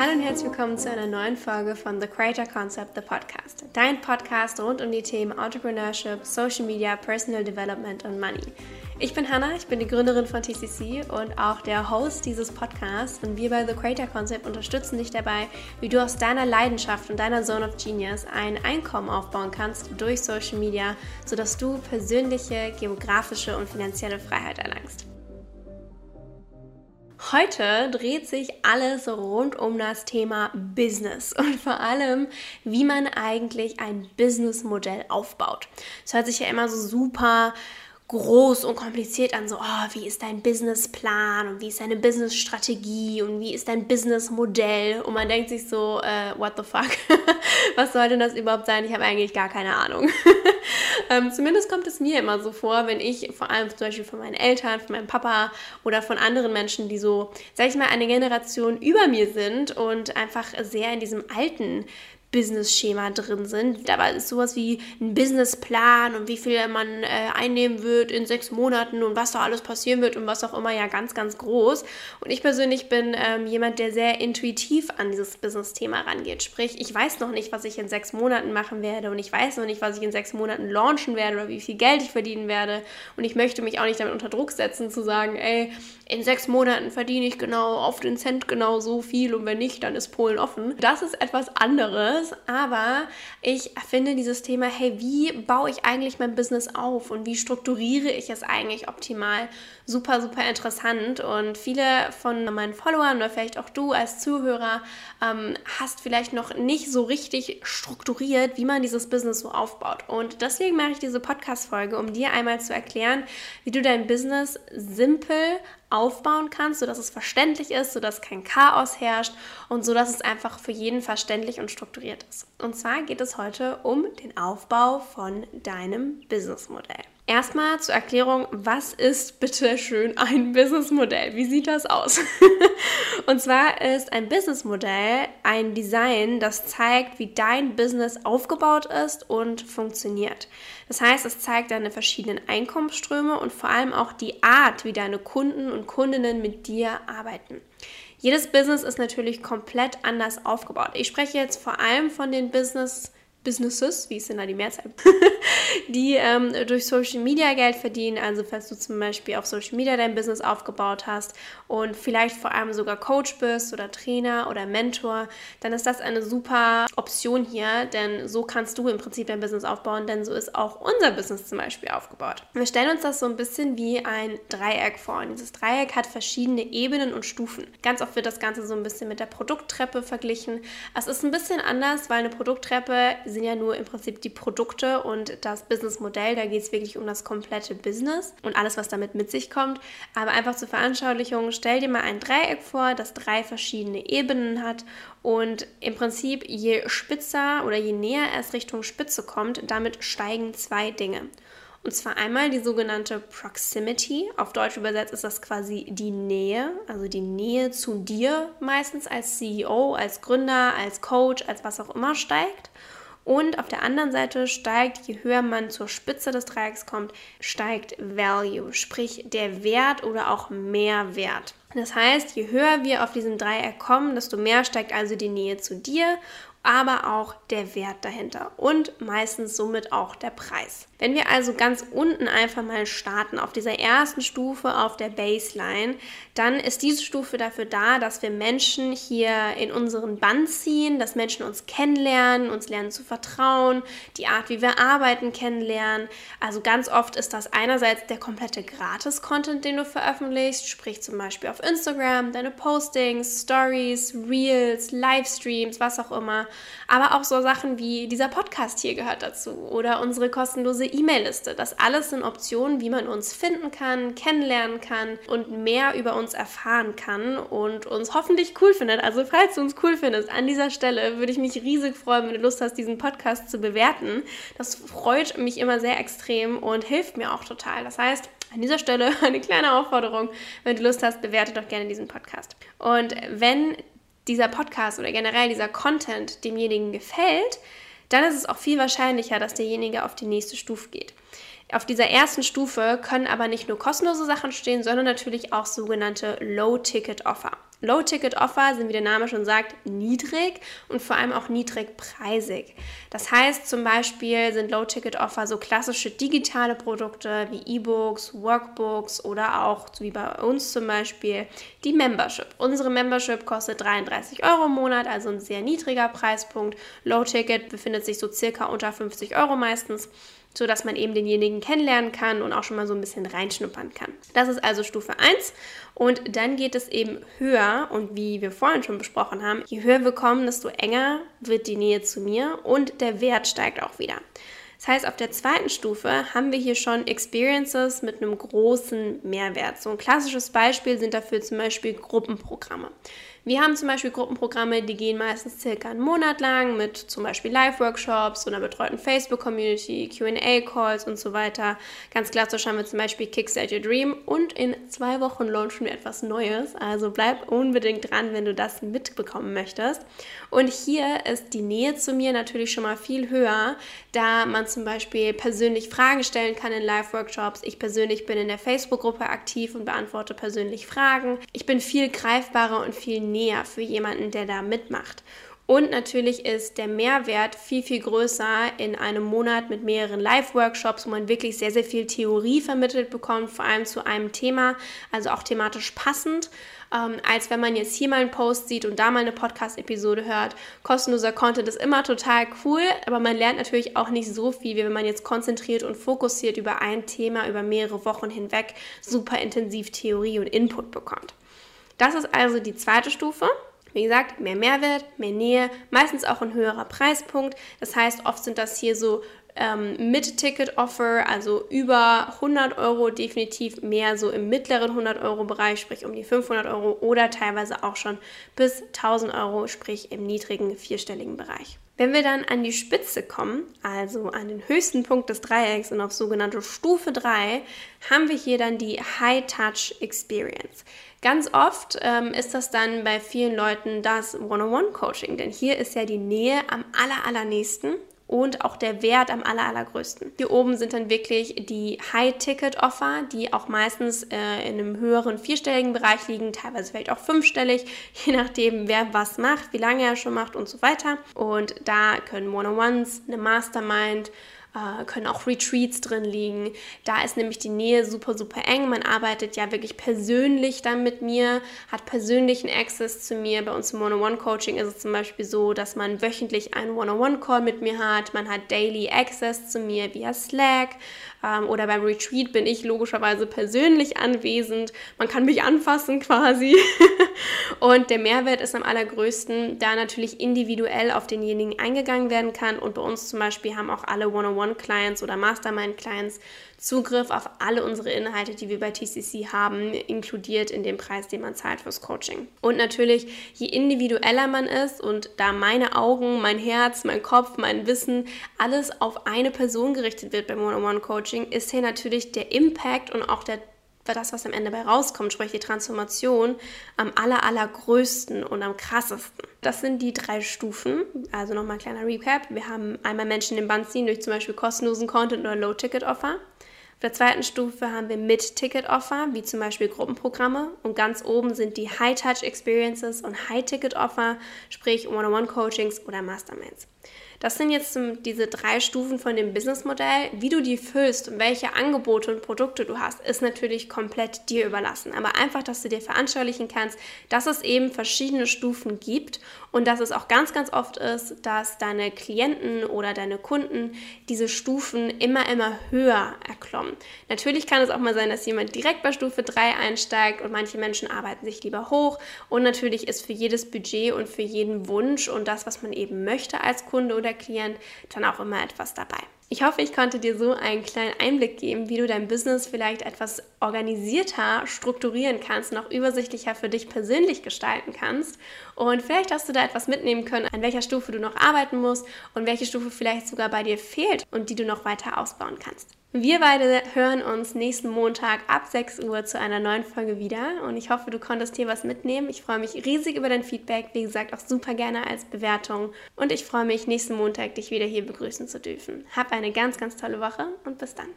Hallo und herzlich willkommen zu einer neuen Folge von The Creator Concept, the Podcast. Dein Podcast rund um die Themen Entrepreneurship, Social Media, Personal Development und Money. Ich bin Hannah, ich bin die Gründerin von TCC und auch der Host dieses Podcasts. Und wir bei The Creator Concept unterstützen dich dabei, wie du aus deiner Leidenschaft und deiner Zone of Genius ein Einkommen aufbauen kannst durch Social Media, sodass du persönliche, geografische und finanzielle Freiheit erlangst. Heute dreht sich alles rund um das Thema Business und vor allem, wie man eigentlich ein Businessmodell aufbaut. Es hört sich ja immer so super groß und kompliziert an, so, oh, wie ist dein Businessplan und wie ist deine Businessstrategie und wie ist dein Businessmodell? Und man denkt sich so, äh, what the fuck? Was soll denn das überhaupt sein? Ich habe eigentlich gar keine Ahnung. ähm, zumindest kommt es mir immer so vor, wenn ich vor allem zum Beispiel von meinen Eltern, von meinem Papa oder von anderen Menschen, die so, sag ich mal, eine Generation über mir sind und einfach sehr in diesem alten Business-Schema drin sind. Da ist sowas wie ein Businessplan und wie viel man äh, einnehmen wird in sechs Monaten und was da alles passieren wird und was auch immer ja ganz, ganz groß. Und ich persönlich bin ähm, jemand, der sehr intuitiv an dieses Business-Thema rangeht. Sprich, ich weiß noch nicht, was ich in sechs Monaten machen werde und ich weiß noch nicht, was ich in sechs Monaten launchen werde oder wie viel Geld ich verdienen werde. Und ich möchte mich auch nicht damit unter Druck setzen, zu sagen, ey, in sechs Monaten verdiene ich genau auf den Cent genau so viel und wenn nicht, dann ist Polen offen. Das ist etwas anderes anderes, aber ich finde dieses Thema, hey, wie baue ich eigentlich mein Business auf und wie strukturiere ich es eigentlich optimal, super, super interessant. Und viele von meinen Followern oder vielleicht auch du als Zuhörer ähm, hast vielleicht noch nicht so richtig strukturiert, wie man dieses Business so aufbaut. Und deswegen mache ich diese Podcast-Folge, um dir einmal zu erklären, wie du dein Business simpel aufbauen kannst, sodass es verständlich ist, sodass kein Chaos herrscht und so dass es einfach für jeden verständlich und strukturiert ist. Und zwar geht es heute um den Aufbau von deinem Businessmodell. Erstmal zur Erklärung, was ist bitte schön ein Businessmodell? Wie sieht das aus? und zwar ist ein Businessmodell ein Design, das zeigt, wie dein Business aufgebaut ist und funktioniert. Das heißt, es zeigt deine verschiedenen Einkommensströme und vor allem auch die Art, wie deine Kunden und Kundinnen mit dir arbeiten. Jedes Business ist natürlich komplett anders aufgebaut. Ich spreche jetzt vor allem von den Business Businesses, wie ist denn da die Mehrzahl, die ähm, durch Social Media Geld verdienen. Also falls du zum Beispiel auf Social Media dein Business aufgebaut hast und vielleicht vor allem sogar Coach bist oder Trainer oder Mentor, dann ist das eine super Option hier, denn so kannst du im Prinzip dein Business aufbauen, denn so ist auch unser Business zum Beispiel aufgebaut. Wir stellen uns das so ein bisschen wie ein Dreieck vor. Und dieses Dreieck hat verschiedene Ebenen und Stufen. Ganz oft wird das Ganze so ein bisschen mit der Produkttreppe verglichen. Es ist ein bisschen anders, weil eine Produkttreppe sind ja nur im Prinzip die Produkte und das Businessmodell. Da geht es wirklich um das komplette Business und alles, was damit mit sich kommt. Aber einfach zur Veranschaulichung, stell dir mal ein Dreieck vor, das drei verschiedene Ebenen hat und im Prinzip je spitzer oder je näher es Richtung Spitze kommt, damit steigen zwei Dinge. Und zwar einmal die sogenannte Proximity. Auf Deutsch übersetzt ist das quasi die Nähe, also die Nähe zu dir meistens als CEO, als Gründer, als Coach, als was auch immer steigt. Und auf der anderen Seite steigt, je höher man zur Spitze des Dreiecks kommt, steigt Value, sprich der Wert oder auch Mehrwert. Das heißt, je höher wir auf diesem Dreieck kommen, desto mehr steigt also die Nähe zu dir aber auch der Wert dahinter und meistens somit auch der Preis. Wenn wir also ganz unten einfach mal starten, auf dieser ersten Stufe, auf der Baseline, dann ist diese Stufe dafür da, dass wir Menschen hier in unseren Band ziehen, dass Menschen uns kennenlernen, uns lernen zu vertrauen, die Art, wie wir arbeiten, kennenlernen. Also ganz oft ist das einerseits der komplette Gratis-Content, den du veröffentlichst, sprich zum Beispiel auf Instagram, deine Postings, Stories, Reels, Livestreams, was auch immer. Aber auch so Sachen wie dieser Podcast hier gehört dazu oder unsere kostenlose E-Mail-Liste. Das alles sind Optionen, wie man uns finden kann, kennenlernen kann und mehr über uns erfahren kann und uns hoffentlich cool findet. Also falls du uns cool findest, an dieser Stelle würde ich mich riesig freuen, wenn du Lust hast, diesen Podcast zu bewerten. Das freut mich immer sehr extrem und hilft mir auch total. Das heißt, an dieser Stelle eine kleine Aufforderung, wenn du Lust hast, bewerte doch gerne diesen Podcast. Und wenn dieser Podcast oder generell dieser Content demjenigen gefällt, dann ist es auch viel wahrscheinlicher, dass derjenige auf die nächste Stufe geht. Auf dieser ersten Stufe können aber nicht nur kostenlose Sachen stehen, sondern natürlich auch sogenannte Low-Ticket-Offer. Low-Ticket-Offer sind, wie der Name schon sagt, niedrig und vor allem auch niedrigpreisig. Das heißt zum Beispiel sind Low-Ticket-Offer so klassische digitale Produkte wie E-Books, Workbooks oder auch, wie bei uns zum Beispiel, die Membership. Unsere Membership kostet 33 Euro im Monat, also ein sehr niedriger Preispunkt. Low-Ticket befindet sich so circa unter 50 Euro meistens so dass man eben denjenigen kennenlernen kann und auch schon mal so ein bisschen reinschnuppern kann. Das ist also Stufe 1 und dann geht es eben höher und wie wir vorhin schon besprochen haben, je höher wir kommen, desto enger wird die Nähe zu mir und der Wert steigt auch wieder. Das heißt, auf der zweiten Stufe haben wir hier schon Experiences mit einem großen Mehrwert. So ein klassisches Beispiel sind dafür zum Beispiel Gruppenprogramme. Wir haben zum Beispiel Gruppenprogramme, die gehen meistens circa einen Monat lang mit zum Beispiel Live-Workshops, so einer betreuten Facebook-Community, QA-Calls und so weiter. Ganz klassisch haben wir zum Beispiel Kickstart Your Dream und in zwei Wochen launchen wir etwas Neues. Also bleib unbedingt dran, wenn du das mitbekommen möchtest. Und hier ist die Nähe zu mir natürlich schon mal viel höher, da man zum Beispiel persönlich Fragen stellen kann in Live-Workshops. Ich persönlich bin in der Facebook-Gruppe aktiv und beantworte persönlich Fragen. Ich bin viel greifbarer und viel näher näher für jemanden, der da mitmacht. Und natürlich ist der Mehrwert viel, viel größer in einem Monat mit mehreren Live-Workshops, wo man wirklich sehr, sehr viel Theorie vermittelt bekommt, vor allem zu einem Thema, also auch thematisch passend, ähm, als wenn man jetzt hier mal einen Post sieht und da mal eine Podcast-Episode hört. Kostenloser Content ist immer total cool, aber man lernt natürlich auch nicht so viel, wie wenn man jetzt konzentriert und fokussiert über ein Thema über mehrere Wochen hinweg super intensiv Theorie und Input bekommt. Das ist also die zweite Stufe. Wie gesagt, mehr Mehrwert, mehr Nähe, meistens auch ein höherer Preispunkt. Das heißt, oft sind das hier so ähm, Mid-Ticket-Offer, also über 100 Euro, definitiv mehr so im mittleren 100-Euro-Bereich, sprich um die 500 Euro oder teilweise auch schon bis 1000 Euro, sprich im niedrigen vierstelligen Bereich. Wenn wir dann an die Spitze kommen, also an den höchsten Punkt des Dreiecks und auf sogenannte Stufe 3, haben wir hier dann die High Touch Experience. Ganz oft ähm, ist das dann bei vielen Leuten das One-on-One-Coaching, denn hier ist ja die Nähe am aller, allernächsten und auch der Wert am aller, allergrößten. Hier oben sind dann wirklich die High-Ticket-Offer, die auch meistens äh, in einem höheren vierstelligen Bereich liegen, teilweise vielleicht auch fünfstellig, je nachdem, wer was macht, wie lange er schon macht und so weiter. Und da können One-on-Ones, eine Mastermind, äh, können auch Retreats drin liegen. Da ist nämlich die Nähe super, super eng. Man arbeitet ja wirklich persönlich dann mit mir, hat persönlichen Access zu mir. Bei uns im One-on-One-Coaching ist es zum Beispiel so, dass man wöchentlich einen One-on-One-Call mit mir hat. Man hat Daily Access zu mir via Slack. Ähm, oder beim Retreat bin ich logischerweise persönlich anwesend. Man kann mich anfassen quasi. und der Mehrwert ist am allergrößten, da natürlich individuell auf denjenigen eingegangen werden kann. Und bei uns zum Beispiel haben auch alle One-on-One-Clients oder Mastermind-Clients Zugriff auf alle unsere Inhalte, die wir bei TCC haben, inkludiert in dem Preis, den man zahlt fürs Coaching. Und natürlich, je individueller man ist und da meine Augen, mein Herz, mein Kopf, mein Wissen, alles auf eine Person gerichtet wird beim One-on-One-Coaching, ist hier natürlich der Impact und auch der das, was am Ende bei rauskommt, sprich die Transformation, am aller, allergrößten und am krassesten. Das sind die drei Stufen. Also nochmal ein kleiner Recap. Wir haben einmal Menschen den Band ziehen durch zum Beispiel kostenlosen Content oder Low-Ticket-Offer. Auf der zweiten Stufe haben wir Mid-Ticket-Offer, wie zum Beispiel Gruppenprogramme. Und ganz oben sind die High-Touch-Experiences und High-Ticket-Offer, sprich One-on-One-Coachings oder Masterminds. Das sind jetzt diese drei Stufen von dem Businessmodell. Wie du die füllst und welche Angebote und Produkte du hast, ist natürlich komplett dir überlassen. Aber einfach, dass du dir veranschaulichen kannst, dass es eben verschiedene Stufen gibt und dass es auch ganz, ganz oft ist, dass deine Klienten oder deine Kunden diese Stufen immer, immer höher erklommen. Natürlich kann es auch mal sein, dass jemand direkt bei Stufe 3 einsteigt und manche Menschen arbeiten sich lieber hoch. Und natürlich ist für jedes Budget und für jeden Wunsch und das, was man eben möchte als Kunde oder oder Klient dann auch immer etwas dabei. Ich hoffe, ich konnte dir so einen kleinen Einblick geben, wie du dein Business vielleicht etwas organisierter strukturieren kannst, noch übersichtlicher für dich persönlich gestalten kannst. Und vielleicht hast du da etwas mitnehmen können, an welcher Stufe du noch arbeiten musst und welche Stufe vielleicht sogar bei dir fehlt und die du noch weiter ausbauen kannst. Wir beide hören uns nächsten Montag ab 6 Uhr zu einer neuen Folge wieder und ich hoffe, du konntest hier was mitnehmen. Ich freue mich riesig über dein Feedback, wie gesagt, auch super gerne als Bewertung und ich freue mich, nächsten Montag dich wieder hier begrüßen zu dürfen. Hab eine ganz, ganz tolle Woche und bis dann.